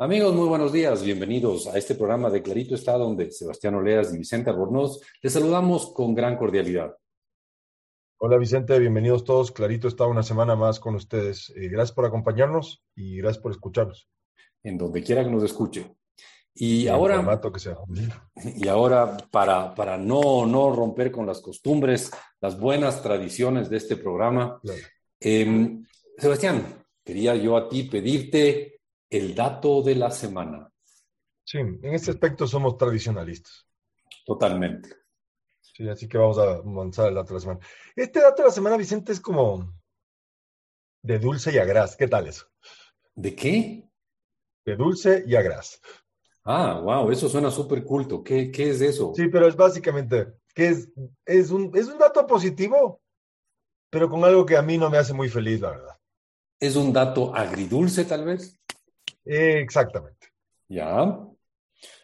Amigos, muy buenos días. Bienvenidos a este programa de Clarito está, donde Sebastián Oleas y Vicente Albornoz les saludamos con gran cordialidad. Hola Vicente, bienvenidos todos. Clarito está una semana más con ustedes. Eh, gracias por acompañarnos y gracias por escucharnos. En donde quiera que nos escuche. Y ahora, que sea. y ahora para, para no, no romper con las costumbres, las buenas tradiciones de este programa, em, Sebastián, quería yo a ti pedirte el dato de la semana. Sí, en este aspecto somos tradicionalistas. Totalmente. Sí, así que vamos a avanzar el dato de la semana. Este dato de la semana, Vicente, es como de dulce y a gras. ¿Qué tal eso? ¿De qué? De dulce y a gras. Ah, wow, eso suena súper culto. ¿Qué, ¿Qué, es eso? Sí, pero es básicamente que es, es, un, es un dato positivo, pero con algo que a mí no me hace muy feliz, la verdad. ¿Es un dato agridulce, tal vez? Exactamente. Ya.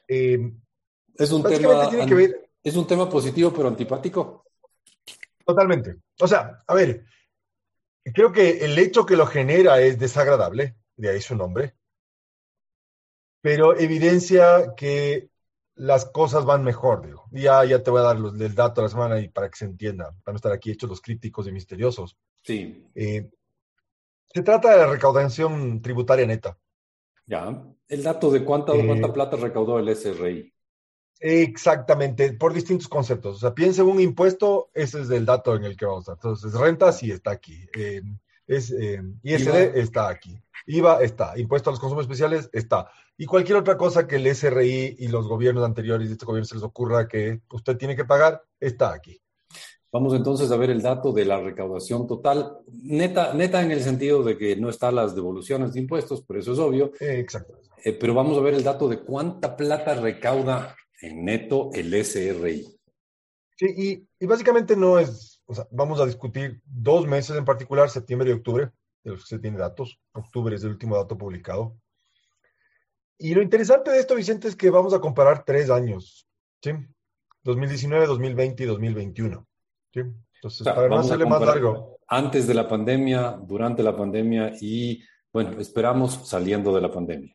Eh, es un tema. Es un tema positivo, pero antipático. Totalmente. O sea, a ver, creo que el hecho que lo genera es desagradable, de ahí su nombre, pero evidencia que las cosas van mejor, digo. Ya, ya te voy a dar los, el dato de la semana y para que se entienda, para no estar aquí hechos los crípticos y misteriosos. Sí. Eh, se trata de la recaudación tributaria neta. Ya, el dato de cuánta, cuánta eh, plata recaudó el SRI. Exactamente, por distintos conceptos. O sea, piensa en un impuesto, ese es el dato en el que vamos a estar. Entonces, renta sí está aquí. Eh, es, eh, ISD está aquí. IVA está. Impuesto a los consumos especiales está. Y cualquier otra cosa que el SRI y los gobiernos anteriores de este gobierno se les ocurra que usted tiene que pagar, está aquí. Vamos entonces a ver el dato de la recaudación total, neta, neta en el sentido de que no están las devoluciones de impuestos, por eso es obvio. exacto. Eh, pero vamos a ver el dato de cuánta plata recauda en neto el SRI. Sí, y, básicamente no es, o sea, vamos a discutir dos meses en particular, septiembre y octubre, de los que se tiene datos. Octubre es el último dato publicado. Y lo interesante de esto, Vicente, es que vamos a comparar tres años, ¿sí? 2019, 2020 y 2021. Entonces, para no hacerle más largo. Antes de la pandemia, durante la pandemia y, bueno, esperamos saliendo de la pandemia.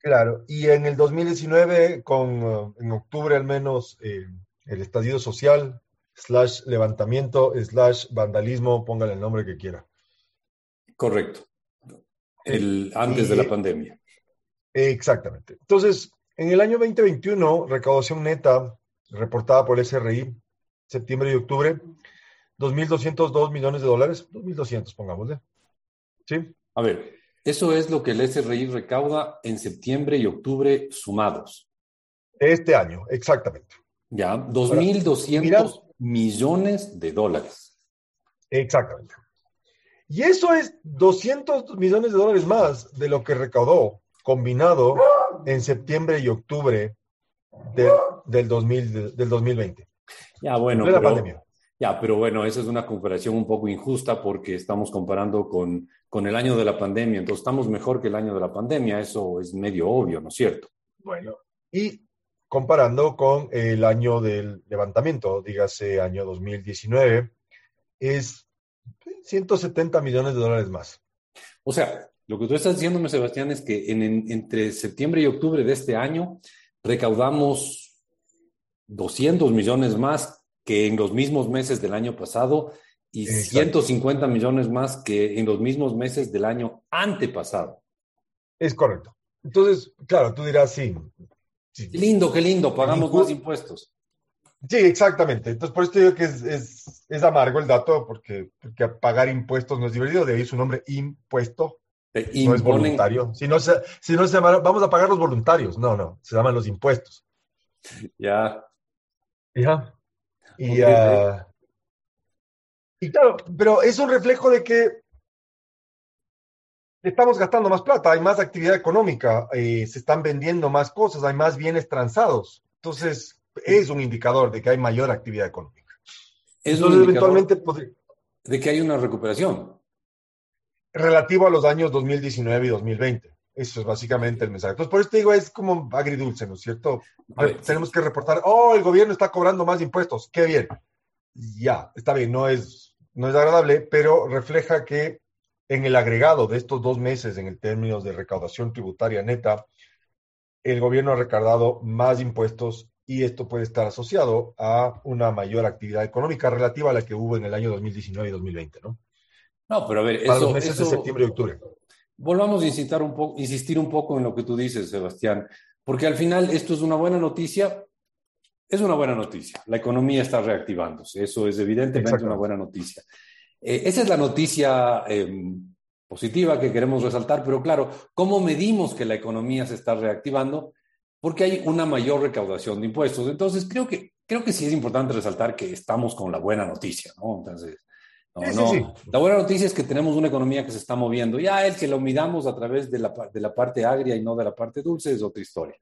Claro, y en el 2019, con, uh, en octubre al menos, eh, el estallido social, slash levantamiento, slash vandalismo, póngale el nombre que quiera. Correcto. El, antes de la pandemia. Exactamente. Entonces, en el año 2021, recaudación neta reportada por el SRI septiembre y octubre, 2.202 millones de dólares, 2.200, pongámosle. ¿Sí? A ver, eso es lo que el SRI recauda en septiembre y octubre sumados. Este año, exactamente. Ya, 2.200 millones de dólares. Exactamente. Y eso es 200 millones de dólares más de lo que recaudó combinado en septiembre y octubre del, 2000, del 2020. Ya, bueno. pero, Ya, pero bueno, esa es una comparación un poco injusta porque estamos comparando con, con el año de la pandemia. Entonces, estamos mejor que el año de la pandemia. Eso es medio obvio, ¿no es cierto? Bueno, y comparando con el año del levantamiento, dígase año 2019, es 170 millones de dólares más. O sea, lo que tú estás diciéndome, Sebastián, es que en, entre septiembre y octubre de este año recaudamos 200 millones más que en los mismos meses del año pasado y 150 millones más que en los mismos meses del año antepasado. Es correcto. Entonces, claro, tú dirás, sí. Qué lindo, qué lindo, pagamos más impuestos. Sí, exactamente. Entonces, por eso digo que es, es, amargo el dato, porque, porque, pagar impuestos no es divertido, de ahí su nombre, impuesto. no es voluntario. Si no, se, si no se llama, vamos a pagar los voluntarios. No, no, se llaman los impuestos. Ya, y, ah, y claro, pero es un reflejo de que estamos gastando más plata, hay más actividad económica, eh, se están vendiendo más cosas, hay más bienes transados. Entonces, es un indicador de que hay mayor actividad económica. Es un eventualmente de que hay una recuperación. Relativo a los años 2019 y 2020. Eso es básicamente el mensaje. Entonces, por eso te digo, es como agridulce, ¿no es cierto? tenemos que reportar, oh, el gobierno está cobrando más impuestos, qué bien. Ya, está bien, no es, no es agradable, pero refleja que en el agregado de estos dos meses, en el términos de recaudación tributaria neta, el gobierno ha recaudado más impuestos y esto puede estar asociado a una mayor actividad económica relativa a la que hubo en el año 2019 y 2020, ¿no? No, pero a ver, Para los meses de septiembre y octubre. Volvamos a insistir un, poco, insistir un poco en lo que tú dices, Sebastián, porque al final esto es una buena noticia. Es una buena noticia. La economía está reactivándose. Eso es evidentemente una buena noticia. Eh, esa es la noticia em, positiva que queremos resaltar, pero claro, ¿cómo medimos que la economía se está reactivando? Porque hay una mayor recaudación de impuestos. Entonces, creo que, creo que sí es importante resaltar que estamos con la buena noticia, ¿no? Entonces, no, La buena noticia es que tenemos una economía que se está moviendo. Ya el que lo midamos a través de la, de la parte agria y no de la parte dulce es otra historia.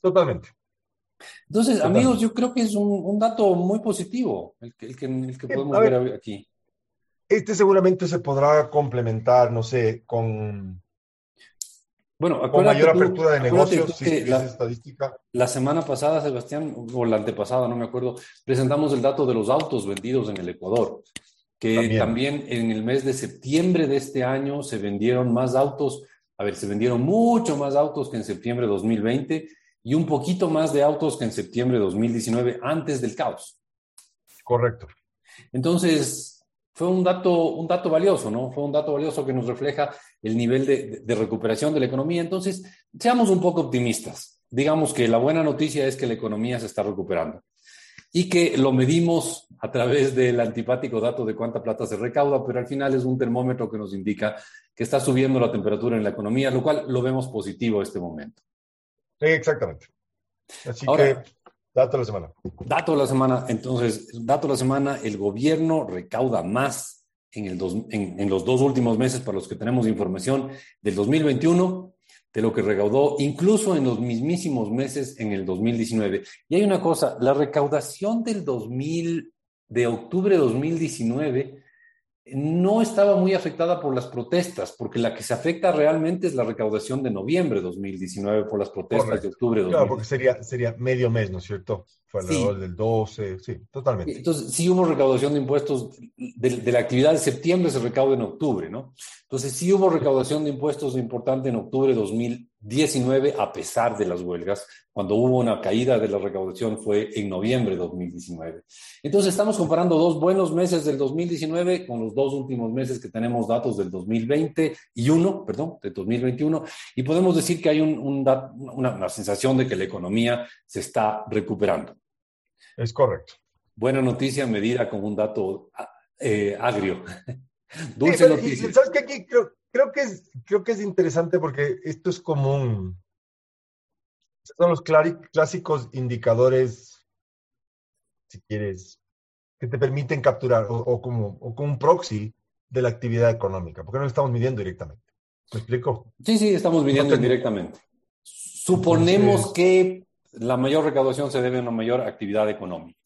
Totalmente. Entonces, amigos, yo creo que es un, dato muy positivo el que, el que, el que podemos ver aquí. Este seguramente se podrá complementar, no sé, con, bueno, con mayor apertura de negocios, si la, estadística. La semana pasada, Sebastián, o la antepasada, no me acuerdo, presentamos el dato de los autos vendidos en el Ecuador que también. en el mes de septiembre de este año se vendieron más autos, a ver, se vendieron mucho más autos que en septiembre de 2020 y un poquito más de autos que en septiembre de 2019, antes del caos. Correcto. Entonces, fue un dato, un dato valioso, ¿no? Fue un dato valioso que nos refleja el nivel de, de recuperación de la economía. Entonces, seamos un poco optimistas. Digamos que la buena noticia es que la economía se está recuperando y que lo medimos a través del antipático dato de cuánta plata se recauda, pero al final es un termómetro que nos indica que está subiendo la temperatura en la economía, lo cual lo vemos positivo este momento. Sí, exactamente. Así que, dato de la semana. Dato de la semana. Entonces, dato de la semana, el gobierno recauda más en, el en, en los dos últimos meses para los que tenemos información del 2021 de lo que recaudó incluso en los mismísimos meses en el 2019. Y hay una cosa, la recaudación del 2000, de octubre de 2019 no estaba muy afectada por las protestas, porque la que se afecta realmente es la recaudación de noviembre de 2019 por las protestas de octubre de 2019. Claro, porque sería, sería medio mes, ¿no es cierto? Fue alrededor del 12, sí, totalmente. Entonces, sí hubo recaudación de impuestos, de, la actividad de septiembre se recauda en octubre, ¿no? Entonces, sí hubo recaudación de impuestos importante en octubre de 2019, a pesar de las huelgas. Cuando hubo una caída de la recaudación fue en noviembre de 2019. Entonces, estamos comparando dos buenos meses del 2019 con los dos últimos meses que tenemos datos del 2020 y uno, perdón, del 2021, y podemos decir que hay una sensación de que la economía se está recuperando. Es correcto. Buena noticia medida con un dato eh, agrio. Dulce noticia. ¿Sabes qué? Aquí creo, creo, que es, creo que es interesante porque esto es como un... Son los clásicos indicadores, si quieres, que te permiten capturar o, como, o como un proxy de la actividad económica, porque no lo estamos midiendo directamente. ¿Me explico? Sí, sí, estamos midiendo directamente. Suponemos que la mayor recaudación se debe a una mayor actividad económica.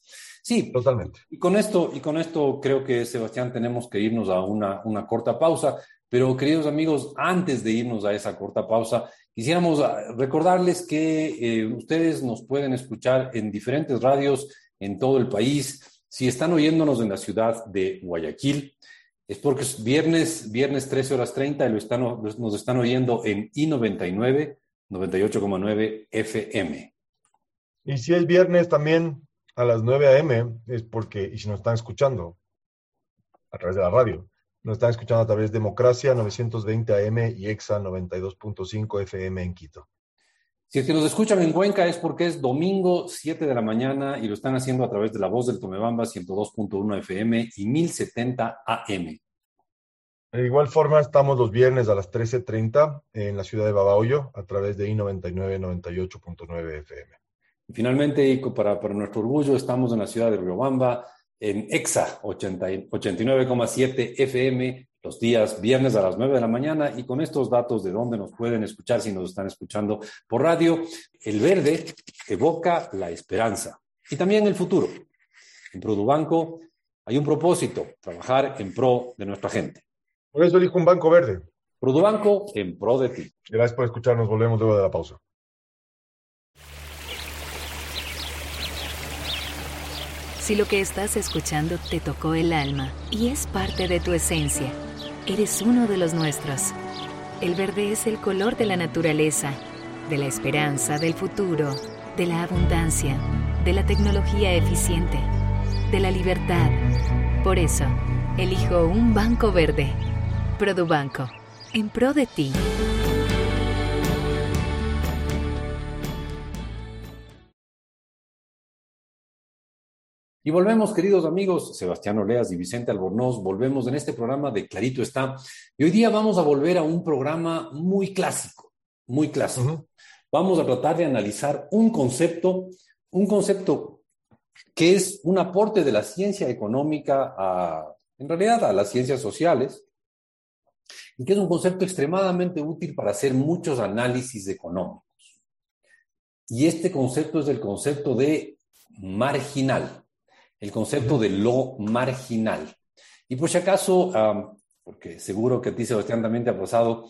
Sí, totalmente. Y con esto, y con esto creo que, Sebastián, tenemos que irnos a una, una corta pausa. Pero, queridos amigos, antes de irnos a esa corta pausa, quisiéramos ah, recordarles que eh, ustedes nos pueden escuchar en diferentes radios en todo el país. Si están oyéndonos en la ciudad de Guayaquil, es porque es viernes, viernes 13 horas 30 y lo están, nos están oyendo en I99, 98,9 FM. Y si es viernes también a las 9 a.m., es porque, y si nos están escuchando a través de la radio, nos están escuchando a través de Democracia 920 AM y EXA 92.5 FM en Quito. Si es que nos escuchan en Cuenca es porque es domingo 7 de la mañana y lo están haciendo a través de la voz del Tomebamba 102.1 FM y 1070 AM. De igual forma, estamos los viernes a las 13.30 en la ciudad de Babahoyo a través de I99 98.9 FM. Finalmente, y para, para nuestro orgullo, estamos en la ciudad de Riobamba, en EXA 89,7 FM, los días viernes a las 9 de la mañana. Y con estos datos de dónde nos pueden escuchar si nos están escuchando por radio, el verde evoca la esperanza y también el futuro. En Produbanco hay un propósito, trabajar en pro de nuestra gente. Por eso elijo un banco verde. Produbanco en pro de ti. Gracias por escucharnos. Volvemos luego de la pausa. Si lo que estás escuchando te tocó el alma y es parte de tu esencia, eres uno de los nuestros. El verde es el color de la naturaleza, de la esperanza, del futuro, de la abundancia, de la tecnología eficiente, de la libertad. Por eso, elijo un banco verde. Produbanco, en pro de ti. Y volvemos, queridos amigos, Sebastián Oleas y Vicente Albornoz, volvemos en este programa de Clarito está. Y hoy día vamos a volver a un programa muy clásico, muy clásico. Vamos a tratar de analizar un concepto, un concepto que es un aporte de la ciencia económica a, en realidad, a las ciencias sociales, y que es un concepto extremadamente útil para hacer muchos análisis económicos. Y este concepto es el concepto de marginal el concepto de lo marginal. Y por si acaso, porque seguro que a ti, Sebastián, también te ha pasado,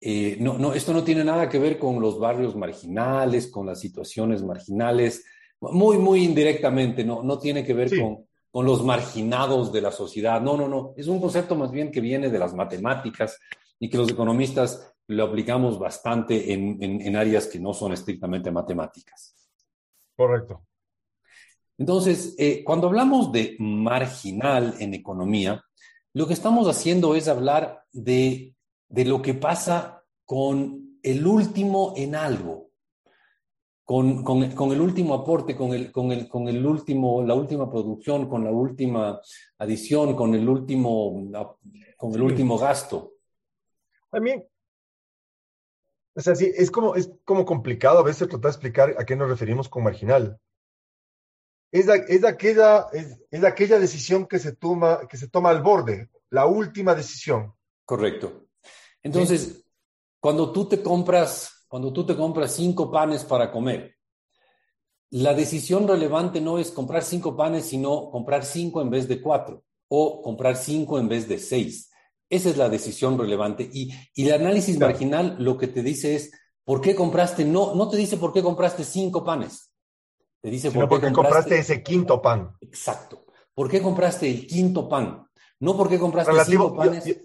eh, no, no, esto no tiene nada que ver con los barrios marginales, con las situaciones marginales, muy, muy indirectamente, no, no tiene que ver con, con los marginados de la sociedad, no, no, no, es un concepto más bien que viene de las matemáticas y que los economistas lo aplicamos bastante en, en áreas que no son estrictamente matemáticas. Correcto. Entonces, eh, cuando hablamos de marginal en economía, lo que estamos haciendo es hablar de, lo que pasa con el último en algo, con, el último aporte, con, el, con, el, con el último, la última producción, con la última adición, con el último, con el último gasto. Mí, o sea, sí, es como, es como complicado a veces tratar de explicar a qué nos referimos con marginal es, aquella, es, aquella decisión que se, toma, que se toma al borde, la última decisión. Correcto. Entonces, cuando tú te compras, cuando tú te compras cinco panes para comer, la decisión relevante no es comprar cinco panes, sino comprar cinco en vez de cuatro o comprar cinco en vez de seis. Esa es la decisión relevante. Y, el análisis marginal lo que te dice es, ¿por qué compraste? No, no te dice por qué compraste cinco panes. Te dice por qué compraste, ese quinto pan. Exacto. ¿Por qué compraste el quinto pan? No porque compraste cinco panes,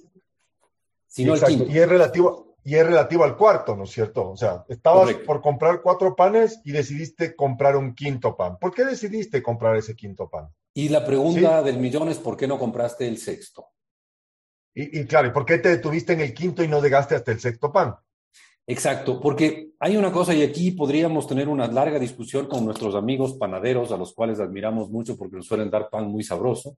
sino el quinto. Y es relativo, y es relativo al cuarto, ¿no es cierto? O sea, estabas por comprar cuatro panes y decidiste comprar un quinto pan. ¿Por qué decidiste comprar ese quinto pan? Y la pregunta del millón es ¿por qué no compraste el sexto? Y, y, claro, ¿y por qué te detuviste en el quinto y no llegaste hasta el sexto pan? Exacto, porque hay una cosa y aquí podríamos tener una larga discusión con nuestros amigos panaderos, a los cuales admiramos mucho porque nos suelen dar pan muy sabroso,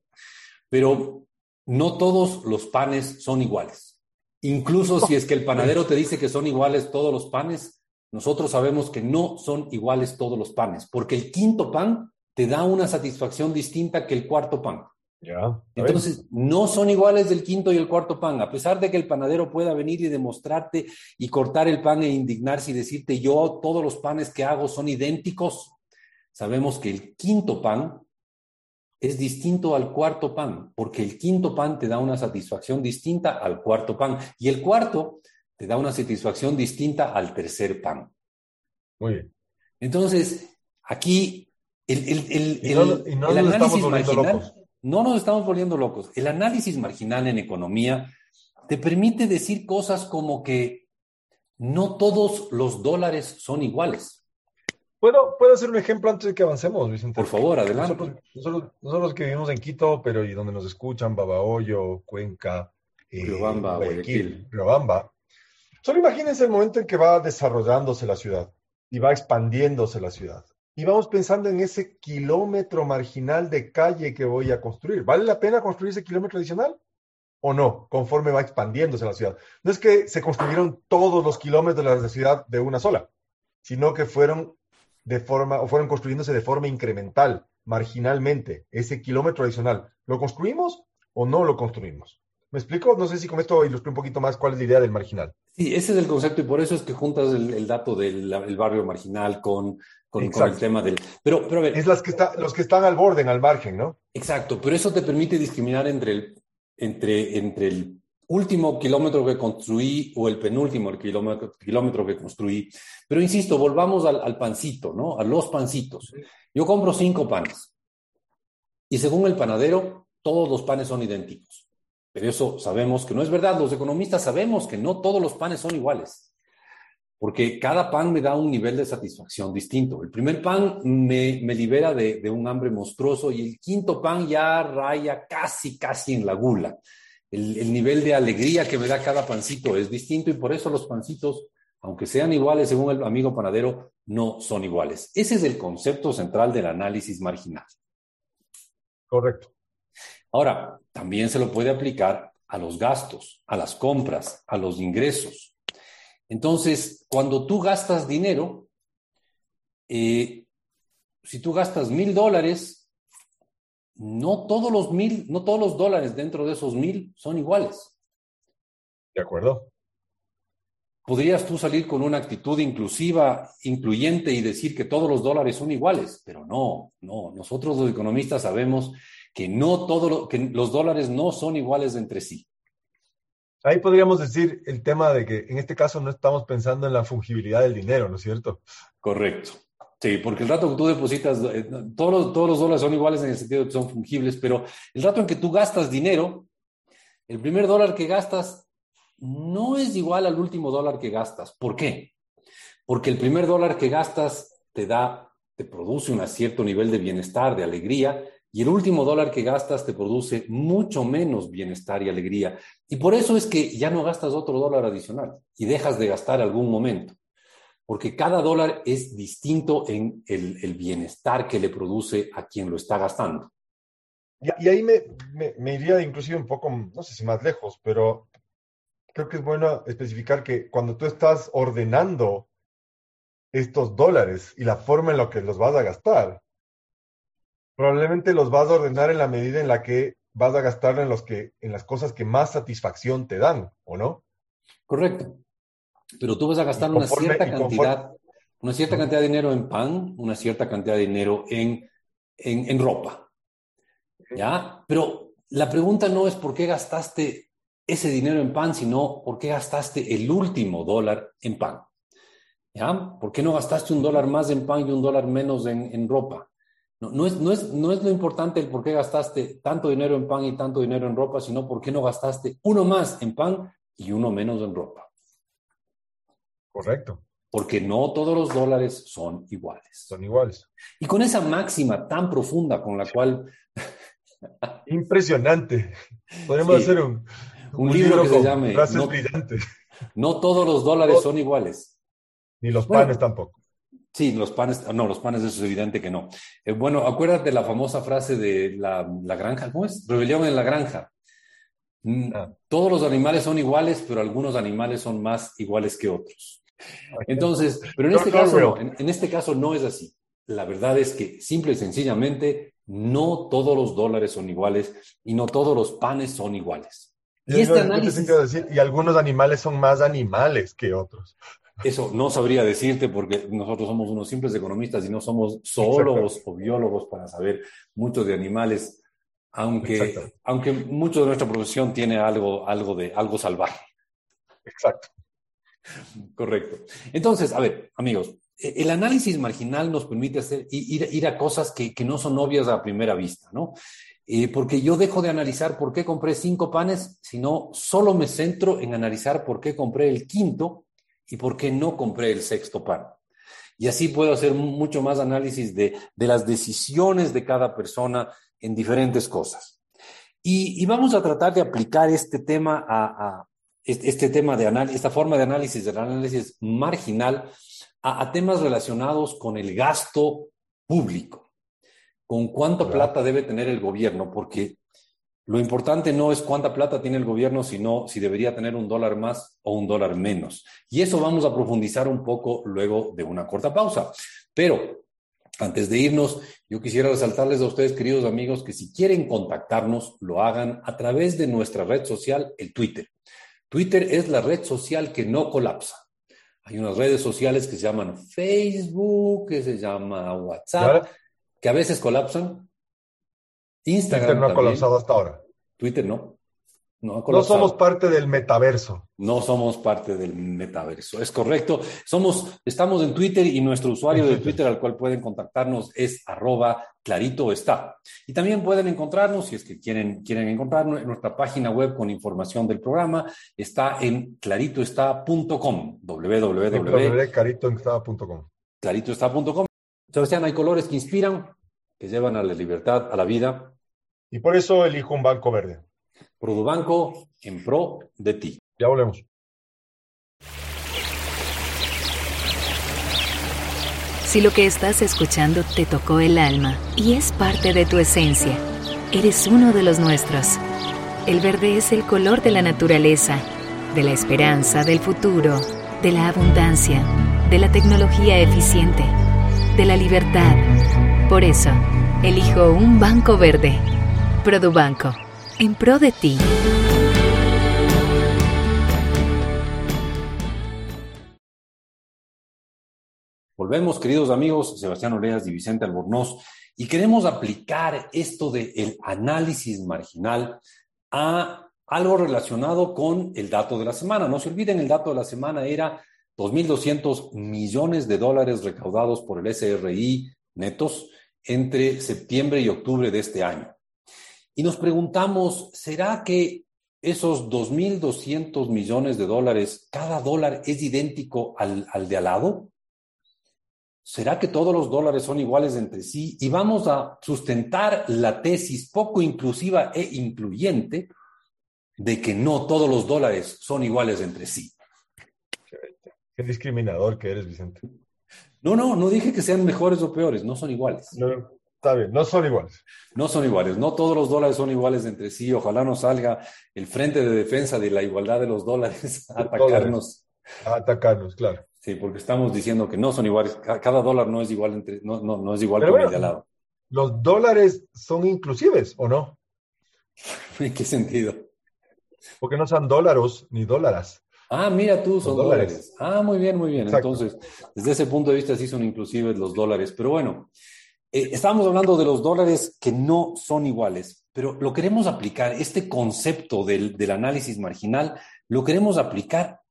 pero no todos los panes son iguales. Incluso si es que el panadero te dice que son iguales todos los panes, nosotros sabemos que no son iguales todos los panes, porque el quinto pan te da una satisfacción distinta que el cuarto pan. Entonces, no son iguales del quinto y el cuarto pan, a pesar de que el panadero pueda venir y demostrarte y cortar el pan e indignarse y decirte yo todos los panes que hago son idénticos, sabemos que el quinto pan es distinto al cuarto pan, porque el quinto pan te da una satisfacción distinta al cuarto pan y el cuarto te da una satisfacción distinta al tercer pan. Muy bien. Entonces, aquí el, el, el, análisis marginal no nos estamos volviendo locos. El análisis marginal en economía te permite decir cosas como que no todos los dólares son iguales. ¿Puedo, ¿Puedo hacer un ejemplo antes de que avancemos, Vicente? Por favor, adelante. Nosotros, nosotros, que vivimos en Quito, pero y donde nos escuchan, Babahoyo, Cuenca, eh, Guayaquil, Riobamba. Solo imagínense el momento en que va desarrollándose la ciudad y va expandiéndose la ciudad y vamos pensando en ese kilómetro marginal de calle que voy a construir. ¿Vale la pena construir ese kilómetro adicional? ¿O no? Conforme va expandiéndose la ciudad. No es que se construyeron todos los kilómetros de la ciudad de una sola, sino que fueron de forma, o fueron construyéndose de forma incremental, marginalmente, ese kilómetro adicional. ¿Lo construimos o no lo construimos? ¿Me explico? No sé si con esto ilustré un poquito más cuál es la idea del marginal. Sí, ese es el concepto y por eso es que juntas el, dato del barrio marginal con con, el tema del... Pero, pero a ver, es las que está, los que están al borde, al margen, ¿no? Exacto, pero eso te permite discriminar entre el, entre, entre el último kilómetro que construí o el penúltimo el kilómetro, kilómetro que construí. Pero insisto, volvamos al, al, pancito, ¿no? A los pancitos. Yo compro cinco panes y según el panadero, todos los panes son idénticos. Pero eso sabemos que no es verdad. Los economistas sabemos que no todos los panes son iguales, porque cada pan me da un nivel de satisfacción distinto. El primer pan me, libera de, un hambre monstruoso y el quinto pan ya raya casi, casi en la gula. El, el nivel de alegría que me da cada pancito es distinto y por eso los pancitos, aunque sean iguales según el amigo panadero, no son iguales. Ese es el concepto central del análisis marginal. Correcto. Ahora, también se lo puede aplicar a los gastos, a las compras, a los ingresos. Entonces, cuando tú gastas dinero, eh, si tú gastas mil dólares, no todos los mil, no todos los dólares dentro de esos mil son iguales. De acuerdo. Podrías tú salir con una actitud inclusiva, incluyente y decir que todos los dólares son iguales, pero no, no. Nosotros los economistas sabemos que no todo que los dólares no son iguales entre sí. Ahí podríamos decir el tema de que en este caso no estamos pensando en la fungibilidad del dinero, ¿no es cierto? Correcto. Sí, porque el rato que tú depositas, eh, todos los, todos los dólares son iguales en el sentido de que son fungibles, pero el rato en que tú gastas dinero, el primer dólar que gastas no es igual al último dólar que gastas. ¿Por qué? Porque el primer dólar que gastas te da, te produce un cierto nivel de bienestar, de alegría, y el último dólar que gastas te produce mucho menos bienestar y alegría. Y por eso es que ya no gastas otro dólar adicional y dejas de gastar algún momento. Porque cada dólar es distinto en el, bienestar que le produce a quien lo está gastando. Y, ahí me, iría inclusive un poco, no sé si más lejos, pero creo que es bueno especificar que cuando tú estás ordenando estos dólares y la forma en la que los vas a gastar, probablemente los vas a ordenar en la medida en la que vas a gastar en, los que, en las cosas que más satisfacción te dan, ¿o no? Correcto. Pero tú vas a gastar una cierta cantidad, una cierta cantidad de dinero en pan, una cierta cantidad de dinero en, en, en ropa. ¿Ya? Pero la pregunta no es por qué gastaste ese dinero en pan, sino por qué gastaste el último dólar en pan. ¿Ya? ¿Por qué no gastaste un dólar más en pan y un dólar menos en, ropa? No, no, es, no, es, no es lo importante el por qué gastaste tanto dinero en pan y tanto dinero en ropa, sino por qué no gastaste uno más en pan y uno menos en ropa. Correcto. Porque no todos los dólares son iguales. Son iguales. Y con esa máxima tan profunda con la cual... Impresionante. Podemos hacer un, un, libro, que se llame no, todos los dólares son iguales. Ni los panes tampoco. Sí, los panes, no, los panes eso es evidente que no. Eh, bueno, acuérdate la famosa frase de la, la, granja, ¿cómo es? Rebelión en la granja. Mm, ah. Todos los animales son iguales, pero algunos animales son más iguales que otros. Entonces, pero en este caso no, en este caso no es así. La verdad es que simple y sencillamente no todos los dólares son iguales y no todos los panes son iguales. Y, este análisis... decir, y algunos animales son más animales que otros. Eso no sabría decirte porque nosotros somos unos simples economistas y no somos zoólogos o biólogos para saber mucho de animales, aunque, aunque mucho de nuestra profesión tiene algo, algo, de, algo salvaje. Exacto. Correcto. Entonces, a ver, amigos, e, el análisis marginal nos permite hacer, ir, ir a cosas que, que, no son obvias a primera vista, ¿no? Eh, porque yo dejo de analizar por qué compré cinco panes, sino solo me centro en analizar por qué compré el quinto y por qué no compré el sexto pan. Y así puedo hacer mucho más análisis de, las decisiones de cada persona en diferentes cosas. Y, vamos a tratar de aplicar este tema a, este, tema de análisis, esta forma de análisis del análisis marginal a temas relacionados con el gasto público con cuánta plata debe tener el gobierno, porque lo importante no es cuánta plata tiene el gobierno, sino si debería tener un dólar más o un dólar menos. Y eso vamos a profundizar un poco luego de una corta pausa. Pero antes de irnos, yo quisiera resaltarles a ustedes, queridos amigos, que si quieren contactarnos, lo hagan a través de nuestra red social, el Twitter. Twitter es la red social que no colapsa. Hay unas redes sociales que se llaman Facebook, que se llama WhatsApp, que a veces colapsan. Instagram. Twitter no ha colapsado hasta ahora. Twitter no. No, no, somos parte del metaverso. No somos parte del metaverso, es correcto. Somos, estamos en Twitter y nuestro usuario de Twitter al cual pueden contactarnos es arroba clarito está. Y también pueden encontrarnos, si es que quieren, quieren encontrarnos, en nuestra página web con información del programa. Está en claritoestá.com, www.claritoestá.com. Claritoestá.com. Sebastián, hay colores que inspiran, que llevan a la libertad, a la vida. Y por eso elijo un banco verde. Produbanco en pro de ti. Ya volvemos. Si lo que estás escuchando te tocó el alma y es parte de tu esencia, eres uno de los nuestros. El verde es el color de la naturaleza, de la esperanza, del futuro, de la abundancia, de la tecnología eficiente, de la libertad. Por eso, elijo un banco verde. Produbanco en pro de ti. Volvemos, queridos amigos, Sebastián Oleas y Vicente Albornoz, y queremos aplicar esto del análisis marginal a algo relacionado con el dato de la semana. No se olviden, el dato de la semana era 2.200 millones de dólares recaudados por el SRI netos entre septiembre y octubre de este año. Y nos preguntamos, ¿será que esos 2.200 millones de dólares, cada dólar es idéntico al, al de al lado? ¿Será que todos los dólares son iguales entre sí? Y vamos a sustentar la tesis poco inclusiva e incluyente de que no todos los dólares son iguales entre sí. Qué discriminador que eres, Vicente. No, no, no dije que sean mejores o peores, no son iguales. No, Está bien, no son iguales. No son iguales, no todos los dólares son iguales entre sí. Ojalá no salga el Frente de Defensa de la Igualdad de los Dólares a atacarnos. A atacarnos, claro. Sí, porque estamos diciendo que no son iguales. Cada dólar no es igual entre, no, no, no es igual con el de al lado. ¿Los dólares son inclusives o no? ¿En qué sentido? Porque no son dólares ni dólares. Ah, mira tú, son dólares. Ah, muy bien, muy bien. Entonces, desde ese punto de vista sí son inclusives los dólares. Pero bueno, eh, estábamos hablando de los dólares que no son iguales, pero lo queremos aplicar, este concepto del, del análisis marginal, lo queremos aplicar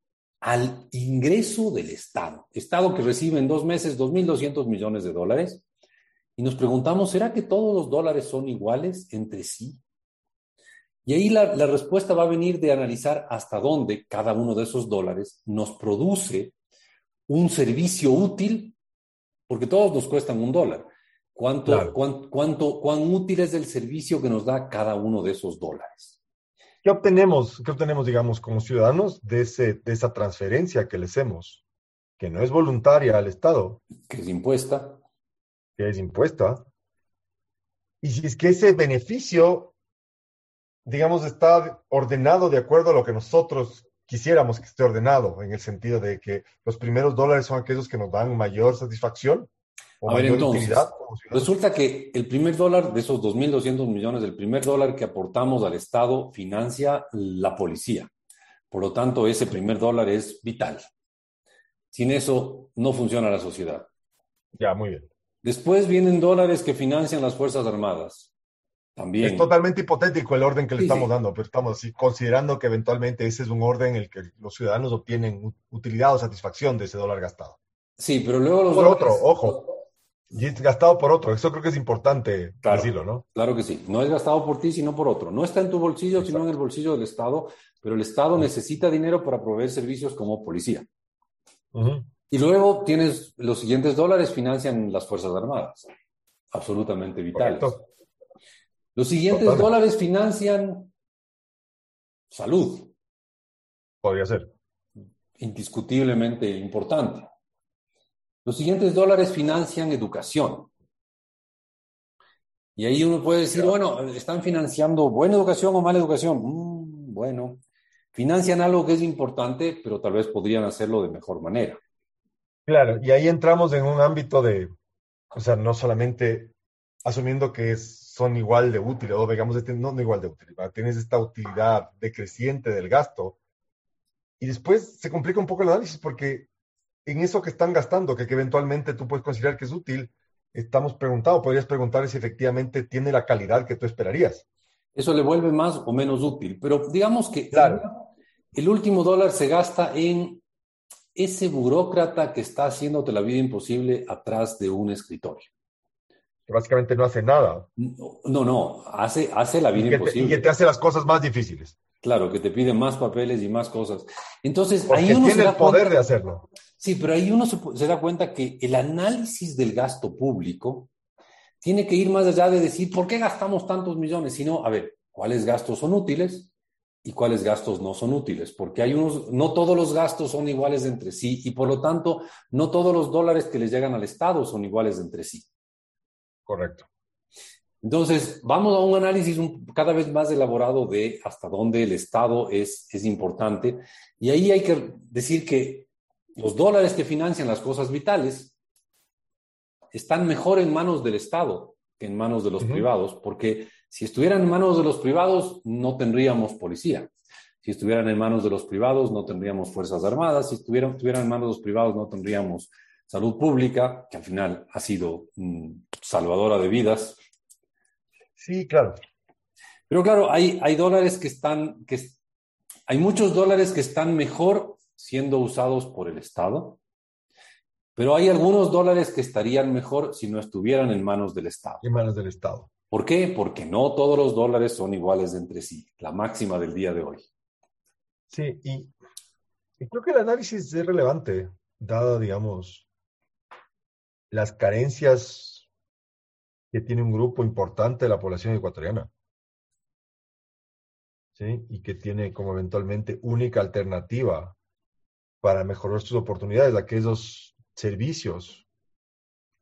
al ingreso del Estado. Estado que recibe en dos meses 2.200 millones de dólares. Y nos preguntamos, ¿será que todos los dólares son iguales entre sí? Y ahí la, la, respuesta va a venir de analizar hasta dónde cada uno de esos dólares nos produce un servicio útil, porque todos nos cuestan un dólar. ¿Cuánto, cuánto, cuán útil es el servicio que nos da cada uno de esos dólares? ¿Qué obtenemos, qué obtenemos, digamos, como ciudadanos de, ese, de esa transferencia que le hacemos? Que no es voluntaria al Estado. Que es impuesta. Que es impuesta. Y si es que ese beneficio, digamos, está ordenado de acuerdo a lo que nosotros quisiéramos que esté ordenado, en el sentido de que los primeros dólares son aquellos que nos dan mayor satisfacción a ver, entonces, resulta que el primer dólar de esos 2.200 millones, el primer dólar que aportamos al Estado financia la policía. Por lo tanto, ese primer dólar es vital. Sin eso, no funciona la sociedad. Ya, muy bien. Después vienen dólares que financian las Fuerzas Armadas. También. Es totalmente hipotético el orden que le estamos dando, pero estamos considerando que eventualmente ese es un orden en el que los ciudadanos obtienen utilidad o satisfacción de ese dólar gastado. Sí, pero luego los. Por otro, ojo, y es gastado por otro. Eso creo que es importante decirlo, ¿no? Claro que sí. No es gastado por ti, sino por otro. No está en tu bolsillo, sino en el bolsillo del Estado, pero el Estado necesita dinero para proveer servicios como policía. Y luego tienes los siguientes dólares financian las Fuerzas Armadas. Absolutamente vitales. Los siguientes dólares financian salud. Podría ser. Indiscutiblemente importante. Los siguientes dólares financian educación. Y ahí uno puede decir, bueno, ¿están financiando buena educación o mala educación? Mm, bueno, financian algo que es importante, pero tal vez podrían hacerlo de mejor manera. Claro, y ahí entramos en un ámbito de, o sea, no solamente asumiendo que son igual de útiles, o digamos, este, no, no igual de útiles, tienes esta utilidad decreciente del gasto, y después se complica un poco el análisis porque en eso que están gastando, que, eventualmente tú puedes considerar que es útil, estamos preguntando, podrías preguntar si efectivamente tiene la calidad que tú esperarías. Eso le vuelve más o menos útil, pero digamos que Claro. el último dólar se gasta en ese burócrata que está haciéndote la vida imposible atrás de un escritorio. Que básicamente no hace nada. No, no, no, hace, hace la Y vida que, te, y imposible. que te hace las cosas más difíciles. Claro, que te piden más papeles y más cosas. Entonces, Porque ahí uno se tiene da el poder cuenta- de hacerlo. Sí, pero ahí uno se, se da cuenta que el análisis del gasto público tiene que ir más allá de decir por qué gastamos tantos millones, sino, a ver, cuáles gastos son útiles y cuáles gastos no son útiles, porque hay unos, no todos los gastos son iguales entre sí y por lo tanto, no todos los dólares que les llegan al Estado son iguales entre sí. Correcto. Entonces, vamos a un análisis un- cada vez más elaborado de hasta dónde el Estado es, es importante. Y ahí hay que decir que los dólares que financian las cosas vitales están mejor en manos del Estado que en manos de los Ujú. privados, porque si estuvieran en manos de los privados, no tendríamos policía. Si estuvieran en manos de los privados, no tendríamos fuerzas armadas. Si estuvieran, estuvieran en manos de los privados, no tendríamos salud pública, que al final ha sido mm, salvadora de vidas. Sí, claro. Pero claro, hay, hay dólares que están, que hay muchos dólares que están mejor siendo usados por el Estado, pero hay algunos dólares que estarían mejor si no estuvieran en manos del Estado. En manos del Estado. ¿Por qué? Porque no todos los dólares son iguales entre sí, la máxima del día de hoy. Sí, y, y creo que el análisis es relevante, dada, digamos, las carencias que tiene un grupo importante de la población ecuatoriana. ¿Sí? Y que tiene como eventualmente única alternativa para mejorar sus oportunidades, aquellos servicios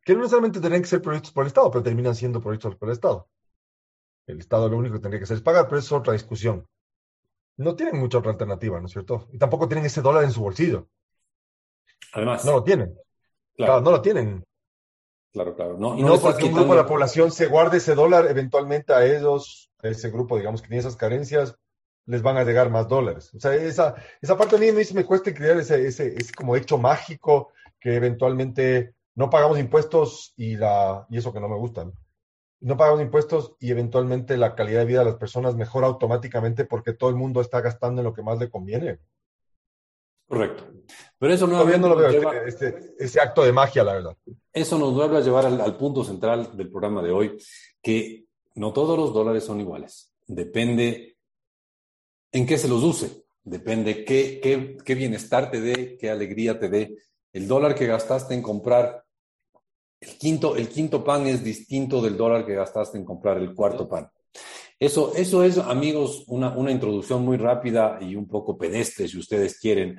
que no necesariamente tendrían que ser proyectos por el Estado, pero terminan siendo proyectos por el Estado. El Estado lo único que tendría que hacer es pagar, pero eso es otra discusión. No tienen mucha otra alternativa, ¿no es cierto? Y tampoco tienen ese dólar en su bolsillo. Además, No lo tienen. Claro, claro, no lo tienen. Claro, claro. No, Y no no porque un grupo de la población se guarde ese dólar, eventualmente a ellos, a ese grupo, digamos, que tiene esas carencias, les van a llegar más dólares. O sea, esa, esa parte a mí me, me cuesta creer ese, ese, ese como hecho mágico que eventualmente no pagamos impuestos y, la, y eso que no me gustan. No pagamos impuestos y eventualmente la calidad de vida de las personas mejora automáticamente porque todo el mundo está gastando en lo que más le conviene. Correcto. Pero eso Todavía no lo veo, lleva- este, este- ese acto de magia, la verdad. Eso nos vuelve a llevar al, al punto central del programa de hoy, que no todos los dólares son iguales. Depende en qué se los use, depende qué, qué, qué bienestar te dé, qué alegría te dé. El dólar que gastaste en comprar el quinto, el quinto pan es distinto del dólar que gastaste en comprar el cuarto pan. Eso, eso es, amigos, una, una introducción muy rápida y un poco pedestre, si ustedes quieren,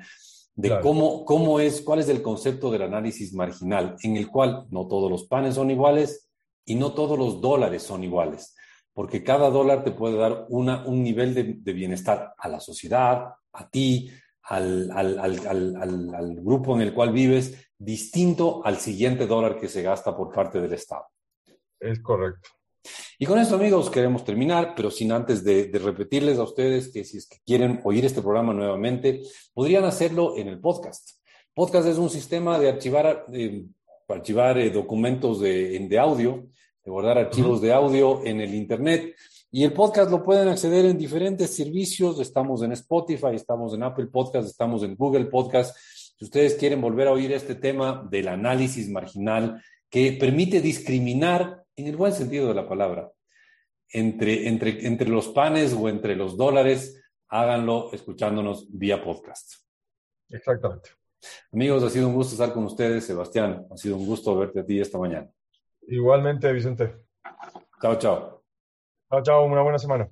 de Claro. cómo, cómo es, cuál es el concepto del análisis marginal, en el cual no todos los panes son iguales y no todos los dólares son iguales, porque cada dólar te puede dar una, un nivel de, de bienestar a la sociedad, a ti, al, al, al, al, al, al grupo en el cual vives, distinto al siguiente dólar que se gasta por parte del Estado. Es correcto. Y con esto, amigos, queremos terminar, pero sin antes de, de, repetirles a ustedes que si es que quieren oír este programa nuevamente, podrían hacerlo en el podcast. Podcast es un sistema de archivar, eh, archivar eh, documentos de, de, audio, de guardar archivos uh -huh. de audio en el Internet. Y el podcast lo pueden acceder en diferentes servicios. Estamos en Spotify, estamos en Apple Podcast, estamos en Google Podcast. Si ustedes quieren volver a oír este tema del análisis marginal que permite discriminar en el buen sentido de la palabra, entre, entre, entre los panes o entre los dólares, háganlo escuchándonos vía podcast. Exactamente. Amigos, ha sido un gusto estar con ustedes, Sebastián. Ha sido un gusto verte a ti esta mañana. Igualmente, Vicente. Chao, chao. Chao, chao. Una buena semana.